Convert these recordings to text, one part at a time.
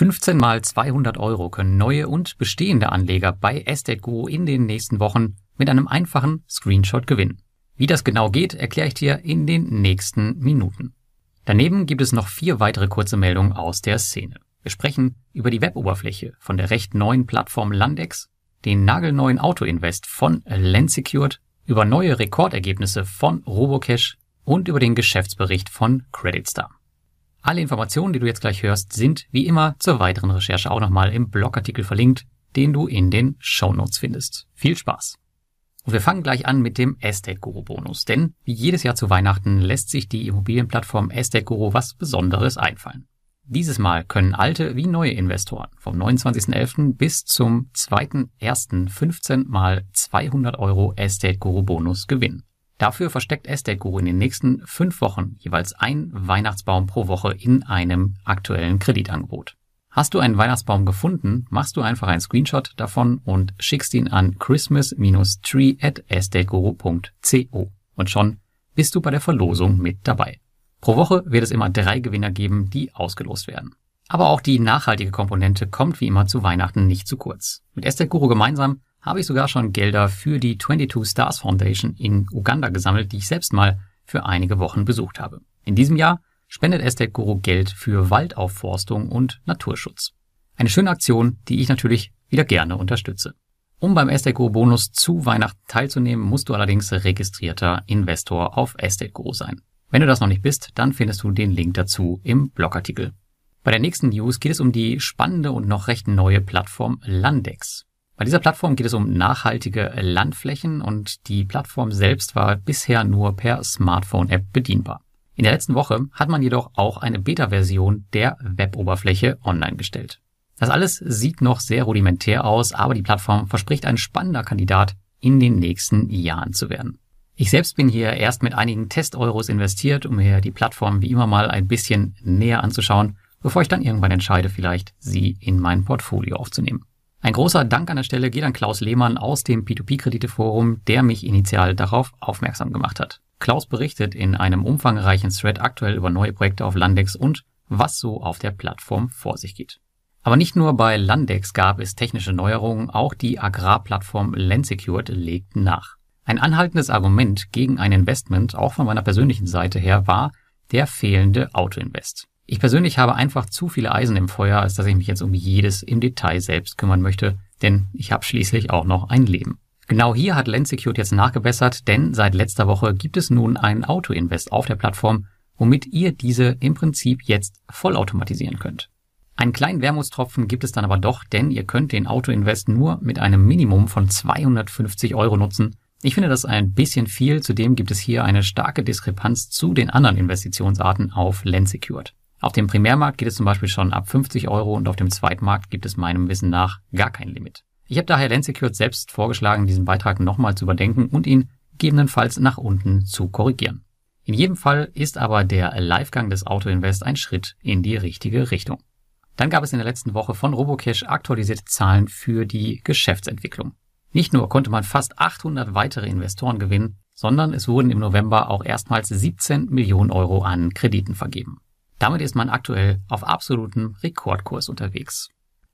15 mal 200 Euro können neue und bestehende Anleger bei Estate Guru in den nächsten Wochen mit einem einfachen Screenshot gewinnen. Wie das genau geht, erkläre ich dir in den nächsten Minuten. Daneben gibt es noch vier weitere kurze Meldungen aus der Szene. Wir sprechen über die Weboberfläche von der recht neuen Plattform Landex, den nagelneuen Auto-Invest von Lensecured, über neue Rekordergebnisse von Robocash und über den Geschäftsbericht von CreditStar. Alle Informationen, die du jetzt gleich hörst, sind wie immer zur weiteren Recherche auch nochmal im Blogartikel verlinkt, den du in den Show Notes findest. Viel Spaß! Und wir fangen gleich an mit dem Estate Guru Bonus, denn wie jedes Jahr zu Weihnachten lässt sich die Immobilienplattform Estate Guru was Besonderes einfallen. Dieses Mal können alte wie neue Investoren vom 29.11. bis zum 2.1. 15 mal 200 Euro Estate Guru Bonus gewinnen. Dafür versteckt Estate in den nächsten fünf Wochen jeweils ein Weihnachtsbaum pro Woche in einem aktuellen Kreditangebot. Hast du einen Weihnachtsbaum gefunden, machst du einfach einen Screenshot davon und schickst ihn an christmas-tree at estateguru.co. Und schon bist du bei der Verlosung mit dabei. Pro Woche wird es immer drei Gewinner geben, die ausgelost werden. Aber auch die nachhaltige Komponente kommt wie immer zu Weihnachten nicht zu kurz. Mit Estate Guru gemeinsam habe ich sogar schon Gelder für die 22 Stars Foundation in Uganda gesammelt, die ich selbst mal für einige Wochen besucht habe. In diesem Jahr spendet Estate Guru Geld für Waldaufforstung und Naturschutz. Eine schöne Aktion, die ich natürlich wieder gerne unterstütze. Um beim Estate Guru Bonus zu Weihnachten teilzunehmen, musst du allerdings registrierter Investor auf Estate Guru sein. Wenn du das noch nicht bist, dann findest du den Link dazu im Blogartikel. Bei der nächsten News geht es um die spannende und noch recht neue Plattform Landex. Bei dieser Plattform geht es um nachhaltige Landflächen und die Plattform selbst war bisher nur per Smartphone-App bedienbar. In der letzten Woche hat man jedoch auch eine Beta-Version der Web-Oberfläche online gestellt. Das alles sieht noch sehr rudimentär aus, aber die Plattform verspricht ein spannender Kandidat in den nächsten Jahren zu werden. Ich selbst bin hier erst mit einigen Test-Euros investiert, um mir die Plattform wie immer mal ein bisschen näher anzuschauen, bevor ich dann irgendwann entscheide, vielleicht sie in mein Portfolio aufzunehmen. Ein großer Dank an der Stelle geht an Klaus Lehmann aus dem P2P-Krediteforum, der mich initial darauf aufmerksam gemacht hat. Klaus berichtet in einem umfangreichen Thread aktuell über neue Projekte auf Landex und was so auf der Plattform vor sich geht. Aber nicht nur bei Landex gab es technische Neuerungen, auch die Agrarplattform Landsecured legt nach. Ein anhaltendes Argument gegen ein Investment, auch von meiner persönlichen Seite her, war der fehlende Autoinvest. Ich persönlich habe einfach zu viele Eisen im Feuer, als dass ich mich jetzt um jedes im Detail selbst kümmern möchte, denn ich habe schließlich auch noch ein Leben. Genau hier hat Lensecute jetzt nachgebessert, denn seit letzter Woche gibt es nun einen Auto-Invest auf der Plattform, womit ihr diese im Prinzip jetzt vollautomatisieren könnt. Einen kleinen Wermutstropfen gibt es dann aber doch, denn ihr könnt den Auto-Invest nur mit einem Minimum von 250 Euro nutzen. Ich finde das ein bisschen viel, zudem gibt es hier eine starke Diskrepanz zu den anderen Investitionsarten auf Lensecured. Auf dem Primärmarkt geht es zum Beispiel schon ab 50 Euro und auf dem Zweitmarkt gibt es meinem Wissen nach gar kein Limit. Ich habe daher Lensecured selbst vorgeschlagen, diesen Beitrag nochmal zu überdenken und ihn gegebenenfalls nach unten zu korrigieren. In jedem Fall ist aber der Livegang des Autoinvest ein Schritt in die richtige Richtung. Dann gab es in der letzten Woche von Robocash aktualisierte Zahlen für die Geschäftsentwicklung. Nicht nur konnte man fast 800 weitere Investoren gewinnen, sondern es wurden im November auch erstmals 17 Millionen Euro an Krediten vergeben. Damit ist man aktuell auf absolutem Rekordkurs unterwegs.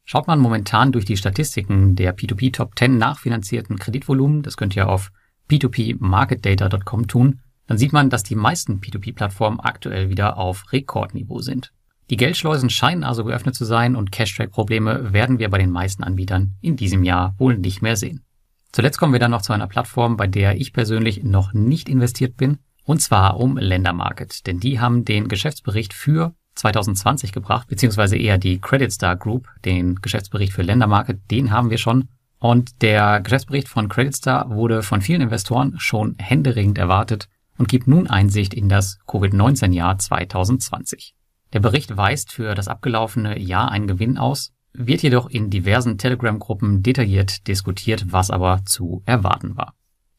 Schaut man momentan durch die Statistiken der P2P Top 10 nachfinanzierten Kreditvolumen, das könnt ihr auf p2pmarketdata.com tun, dann sieht man, dass die meisten P2P-Plattformen aktuell wieder auf Rekordniveau sind. Die Geldschleusen scheinen also geöffnet zu sein und Cash-Track-Probleme werden wir bei den meisten Anbietern in diesem Jahr wohl nicht mehr sehen. Zuletzt kommen wir dann noch zu einer Plattform, bei der ich persönlich noch nicht investiert bin, und zwar um Ländermarket, denn die haben den Geschäftsbericht für 2020 gebracht, beziehungsweise eher die Credit Star Group, den Geschäftsbericht für Ländermarket, den haben wir schon. Und der Geschäftsbericht von Credit Star wurde von vielen Investoren schon händeringend erwartet und gibt nun Einsicht in das Covid-19-Jahr 2020. Der Bericht weist für das abgelaufene Jahr einen Gewinn aus, wird jedoch in diversen Telegram-Gruppen detailliert diskutiert, was aber zu erwarten war.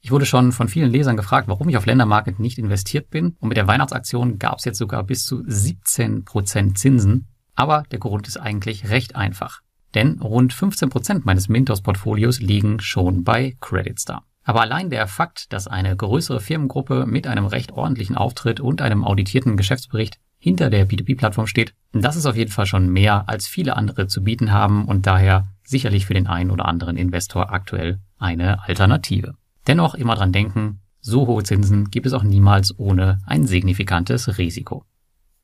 Ich wurde schon von vielen Lesern gefragt, warum ich auf Ländermarket nicht investiert bin. Und mit der Weihnachtsaktion gab es jetzt sogar bis zu 17 Prozent Zinsen. Aber der Grund ist eigentlich recht einfach. Denn rund 15 Prozent meines Mintos-Portfolios liegen schon bei CreditStar. Aber allein der Fakt, dass eine größere Firmengruppe mit einem recht ordentlichen Auftritt und einem auditierten Geschäftsbericht hinter der P2P-Plattform steht, das ist auf jeden Fall schon mehr, als viele andere zu bieten haben und daher sicherlich für den einen oder anderen Investor aktuell eine Alternative. Dennoch immer dran denken, so hohe Zinsen gibt es auch niemals ohne ein signifikantes Risiko.